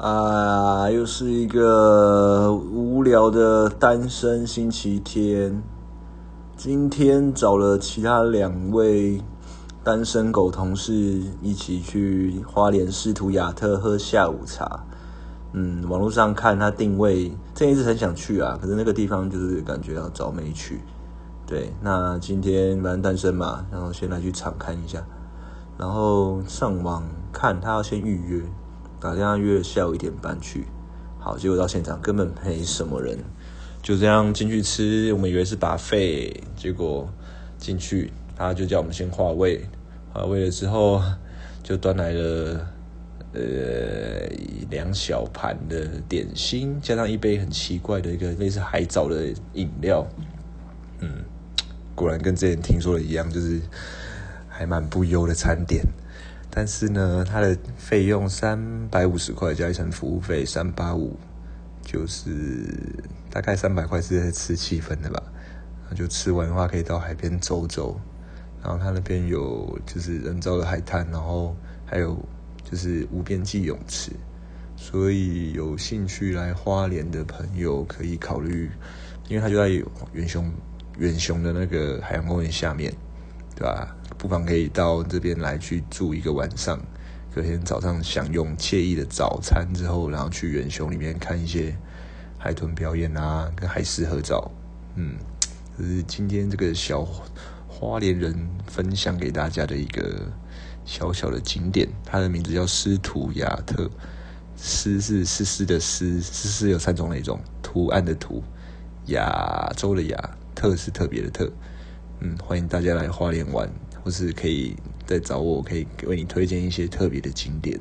啊，又是一个无聊的单身星期天。今天找了其他两位单身狗同事一起去花莲市图亚特喝下午茶。嗯，网络上看他定位，这一直很想去啊，可是那个地方就是感觉要找没去。对，那今天反正单身嘛，然后先来去场看一下，然后上网看他要先预约。打电话约下午一点半去，好，结果到现场根本没什么人，就这样进去吃，我们以为是把费，结果进去他就叫我们先划位，划位了之后就端来了呃两小盘的点心，加上一杯很奇怪的一个类似海藻的饮料，嗯，果然跟之前听说的一样，就是还蛮不优的餐点。但是呢，它的费用三百五十块加一层服务费三八五，就是大概三百块是吃气氛的吧。就吃完的话，可以到海边走走。然后它那边有就是人造的海滩，然后还有就是无边际泳池。所以有兴趣来花莲的朋友可以考虑，因为它就在远雄远雄的那个海洋公园下面，对吧？不妨可以到这边来去住一个晚上，隔天早上享用惬意的早餐之后，然后去远雄里面看一些海豚表演啊，跟海狮合照。嗯，这是今天这个小花莲人分享给大家的一个小小的景点，它的名字叫斯图亚特。斯是斯斯的斯，斯斯有三种那种图案的图，亚洲的亚，特是特别的特。嗯，欢迎大家来花莲玩。或是可以再找我，可以为你推荐一些特别的景点。